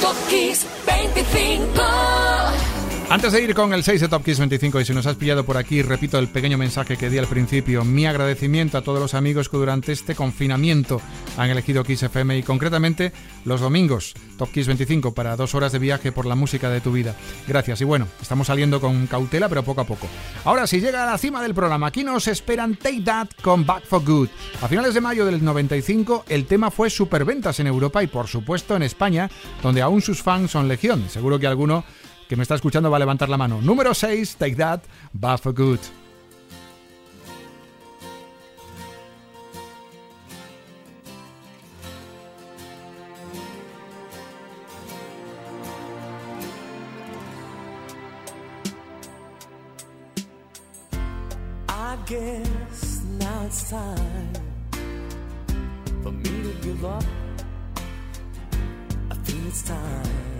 Top Kiss 25. Antes de ir con el 6 de Top Kiss 25 y si nos has pillado por aquí, repito el pequeño mensaje que di al principio, mi agradecimiento a todos los amigos que durante este confinamiento han elegido Kiss FM y concretamente los domingos, Top Kiss 25 para dos horas de viaje por la música de tu vida. Gracias y bueno, estamos saliendo con cautela pero poco a poco. Ahora si llega a la cima del programa, aquí nos esperan Take That con Back for Good. A finales de mayo del 95 el tema fue superventas en Europa y por supuesto en España, donde aún sus fans son legión. Seguro que alguno que me está escuchando va a levantar la mano. Número 6, Take That, Bad for Good. Time for me to give up. I feel it's time.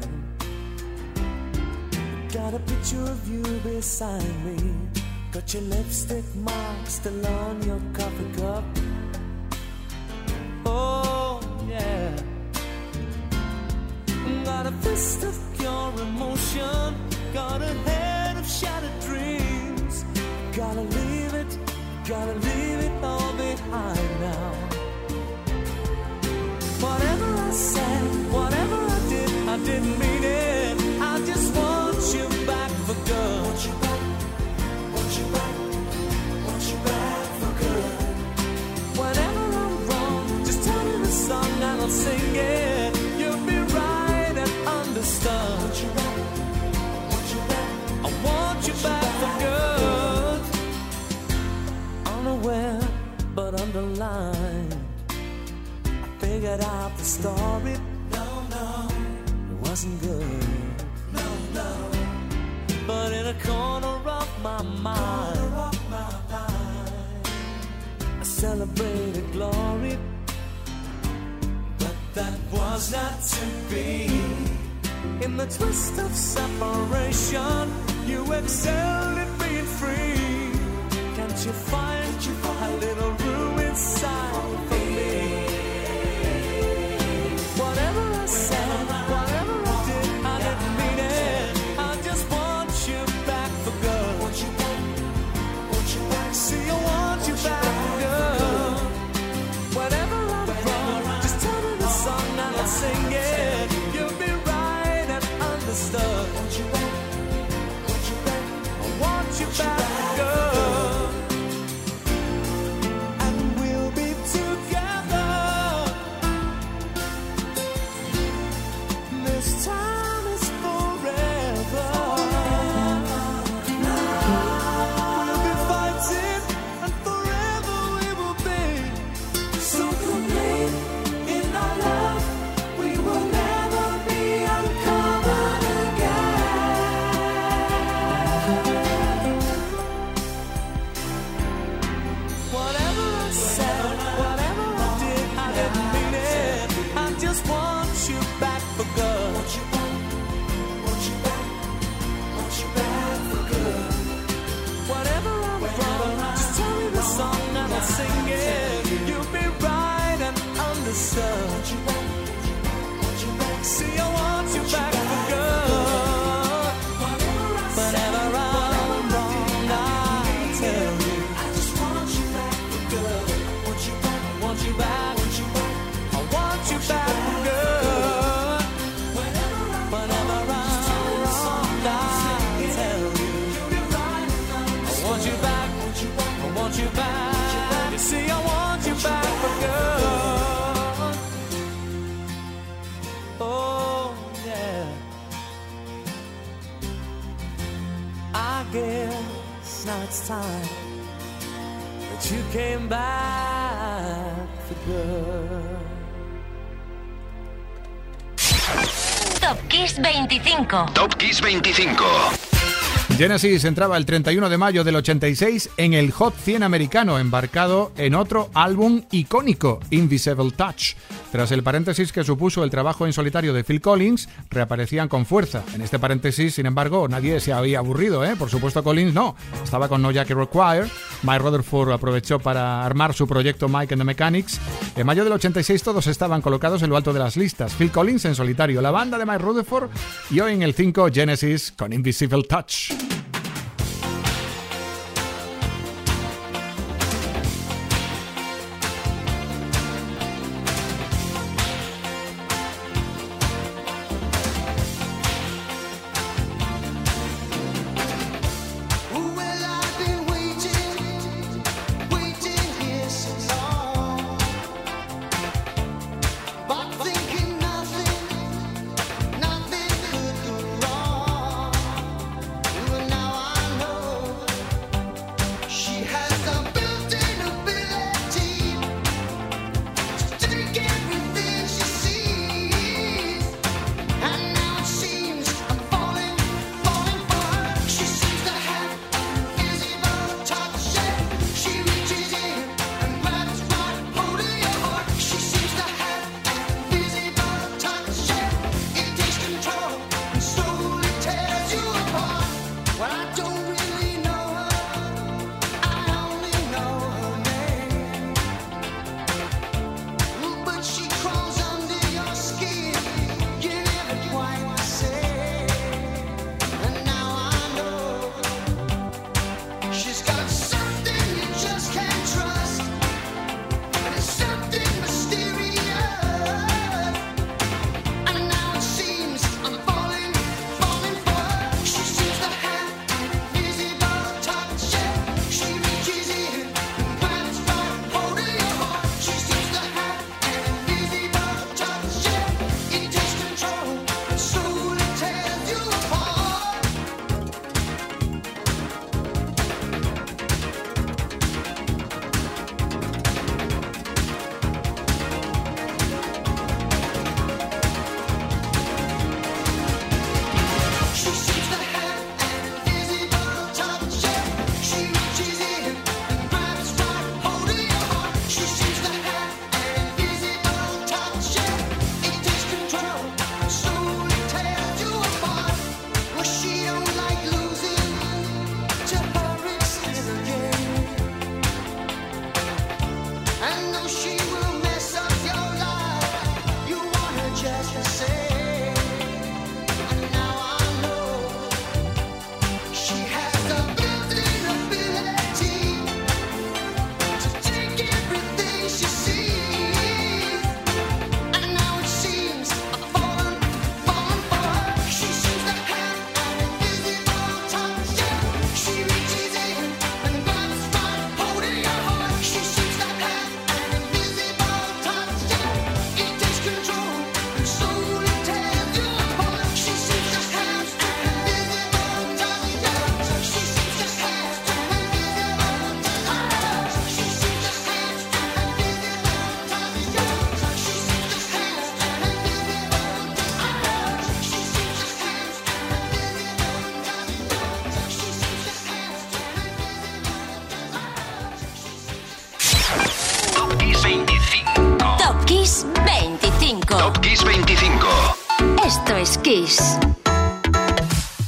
Got a picture of you beside me. Got your lipstick mark still on your coffee cup. Oh, yeah. Got a fist of pure emotion. Got a head of shattered dreams. Gotta leave it, gotta leave guess now it's time that you came back for good. Top Kiss 25. Top Kiss 25. Genesis entraba el 31 de mayo del 86 en el Hot 100 americano, embarcado en otro álbum icónico, Invisible Touch. Tras el paréntesis que supuso el trabajo en solitario de Phil Collins, reaparecían con fuerza. En este paréntesis, sin embargo, nadie se había aburrido, ¿eh? Por supuesto, Collins no. Estaba con No Jackie Require Mike Rutherford aprovechó para armar su proyecto Mike and the Mechanics. En mayo del 86 todos estaban colocados en lo alto de las listas. Phil Collins en solitario, la banda de Mike Rutherford y hoy en el 5 Genesis con Invisible Touch.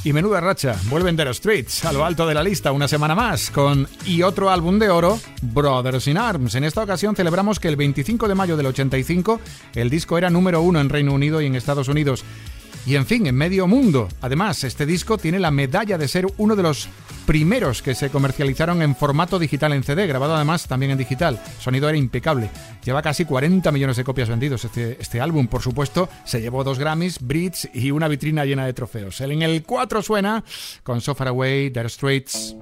Y menuda racha, vuelven The Streets a lo alto de la lista una semana más con y otro álbum de oro, Brothers in Arms. En esta ocasión celebramos que el 25 de mayo del 85 el disco era número uno en Reino Unido y en Estados Unidos y en fin, en medio mundo. Además, este disco tiene la medalla de ser uno de los primeros que se comercializaron en formato digital en CD, grabado además también en digital. El sonido era impecable. Lleva casi 40 millones de copias vendidos este, este álbum. Por supuesto, se llevó dos Grammys, Brits y una vitrina llena de trofeos. En el 4 suena con So Far Away, Dire Straits.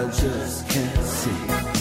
I just can't see.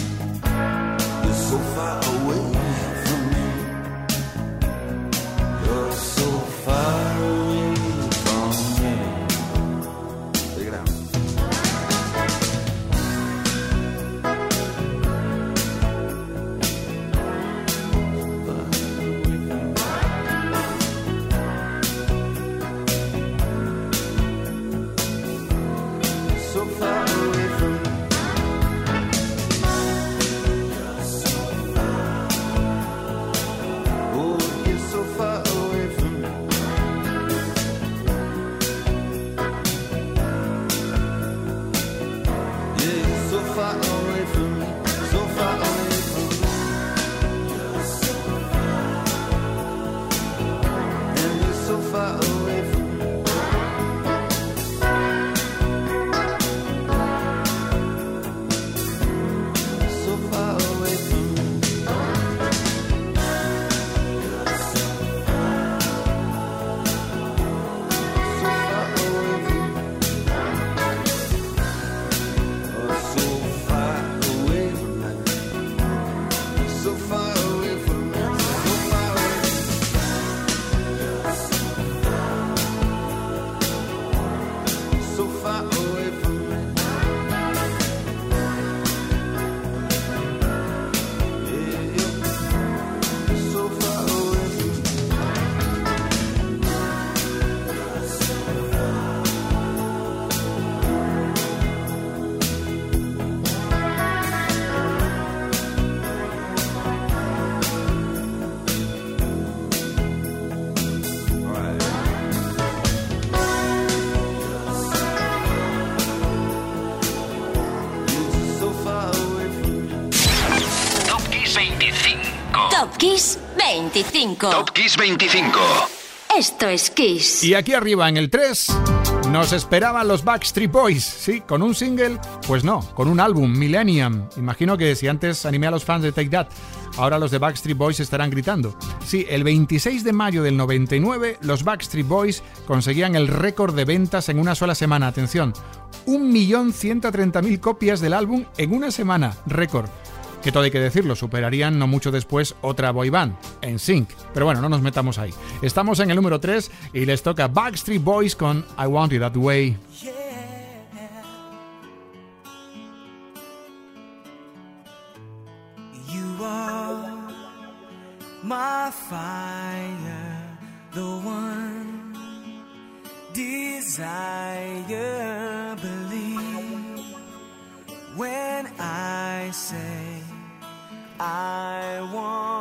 25. Top Kiss 25. Esto es Kiss. Y aquí arriba en el 3 nos esperaban los Backstreet Boys. Sí, con un single, pues no, con un álbum, Millennium. Imagino que si antes animé a los fans de Take That, ahora los de Backstreet Boys estarán gritando. Sí, el 26 de mayo del 99, los Backstreet Boys conseguían el récord de ventas en una sola semana. Atención, 1.130.000 copias del álbum en una semana, récord. Que todo hay que decirlo, superarían no mucho después otra boy band, en Sync. Pero bueno, no nos metamos ahí. Estamos en el número 3 y les toca Backstreet Boys con I Want It That Way. My fire, the one desire. Believe when I say I want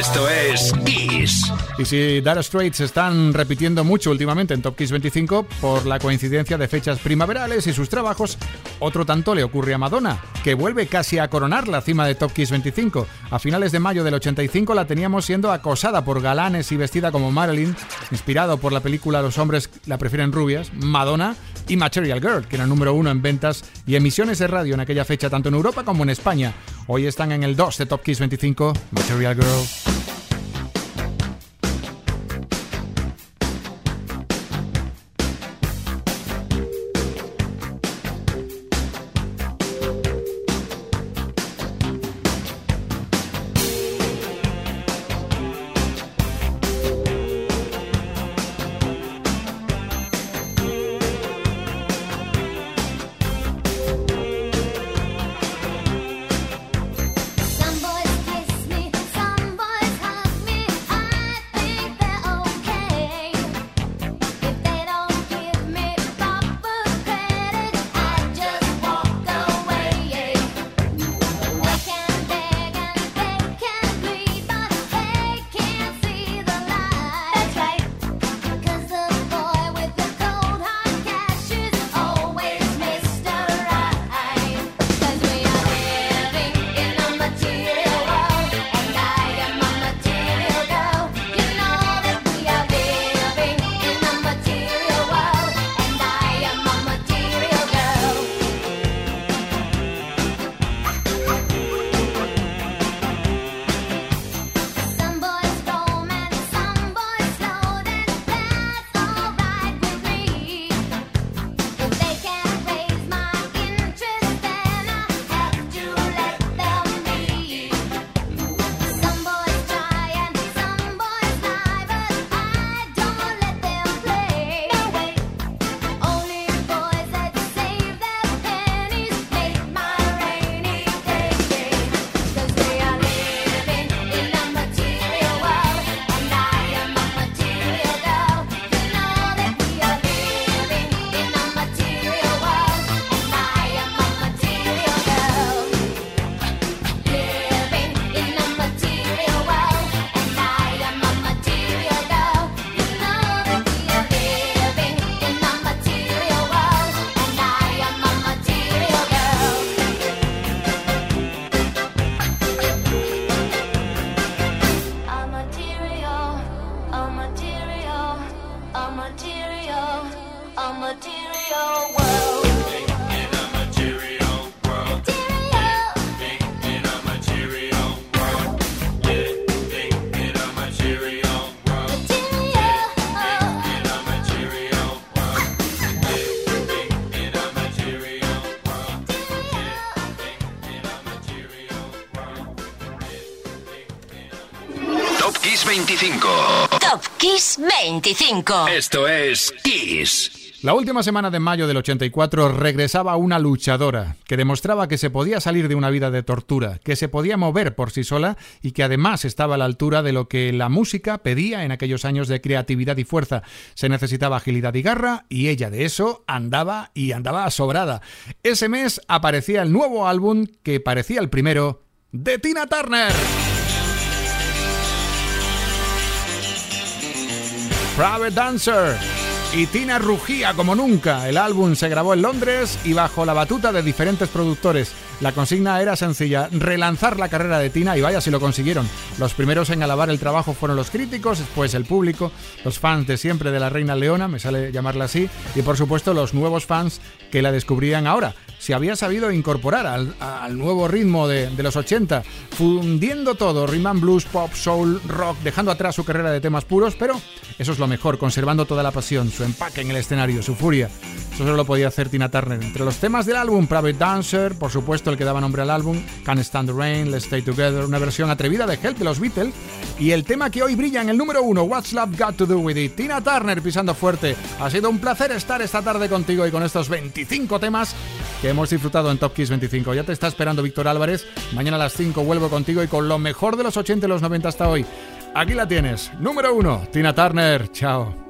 Esto es Kiss. Y si Dire Straits se están repitiendo mucho últimamente en Top Kiss 25 por la coincidencia de fechas primaverales y sus trabajos, otro tanto le ocurre a Madonna, que vuelve casi a coronar la cima de Top Kiss 25. A finales de mayo del 85 la teníamos siendo acosada por galanes y vestida como Marilyn, inspirado por la película Los hombres la prefieren rubias, Madonna y Material Girl, que era número uno en ventas y emisiones de radio en aquella fecha tanto en Europa como en España. Hoy están en el 2 de Top Kiss 25, Material Girl. 25. Esto es Kiss. La última semana de mayo del 84 regresaba una luchadora que demostraba que se podía salir de una vida de tortura, que se podía mover por sí sola y que además estaba a la altura de lo que la música pedía en aquellos años de creatividad y fuerza. Se necesitaba agilidad y garra y ella de eso andaba y andaba sobrada. Ese mes aparecía el nuevo álbum que parecía el primero de Tina Turner. Private Dancer. Y Tina rugía como nunca. El álbum se grabó en Londres y bajo la batuta de diferentes productores. La consigna era sencilla, relanzar la carrera de Tina y vaya si lo consiguieron. Los primeros en alabar el trabajo fueron los críticos, después el público, los fans de siempre de la Reina Leona, me sale llamarla así, y por supuesto los nuevos fans que la descubrían ahora. Se había sabido incorporar al, nuevo ritmo de, los 80, fundiendo todo, and blues, pop, soul, rock, dejando atrás su carrera de temas puros, pero eso es lo mejor, conservando toda la pasión, su empaque en el escenario, su furia. Eso solo lo podía hacer Tina Turner. Entre los temas del álbum, Private Dancer, por supuesto que daba nombre al álbum, Can't Stand the Rain, Let's Stay Together, una versión atrevida de Help de los Beatles, y el tema que hoy brilla en el número uno, What's Love Got to Do With It, Tina Turner pisando fuerte. Ha sido un placer estar esta tarde contigo y con estos 25 temas que hemos disfrutado en Top Kiss 25. Ya te está esperando Víctor Álvarez. Mañana a las 5 vuelvo contigo y con lo mejor de los 80 y los 90 hasta hoy. Aquí la tienes. Número 1, Tina Turner. Chao.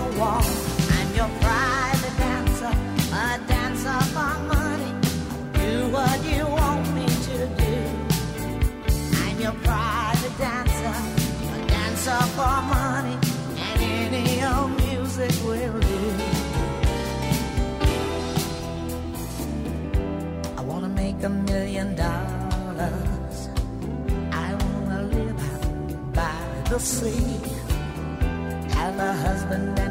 I'm your private dancer, a dancer for money. Do what you want me to do. I'm your private dancer, a dancer for money, and any old music will do. I wanna make a million dollars. I wanna live by the sea. Have a husband and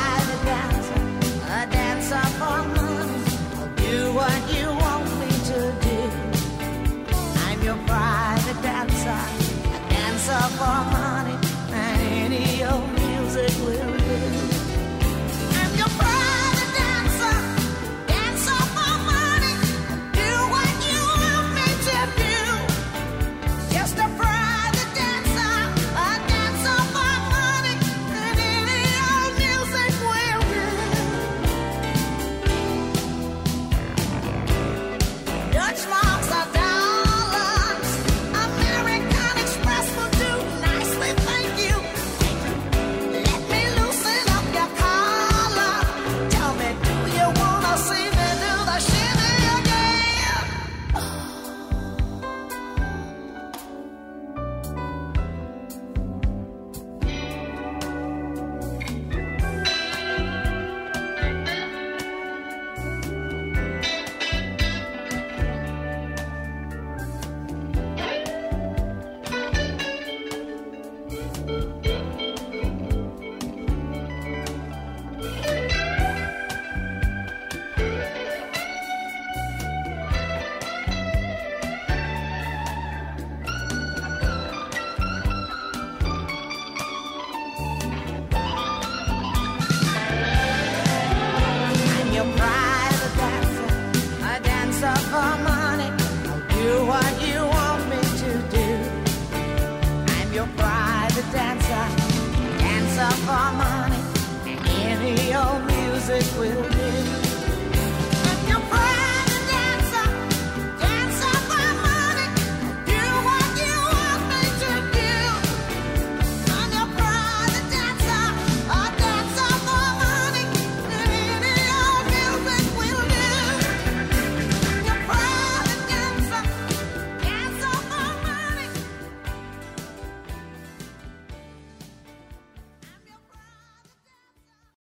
music will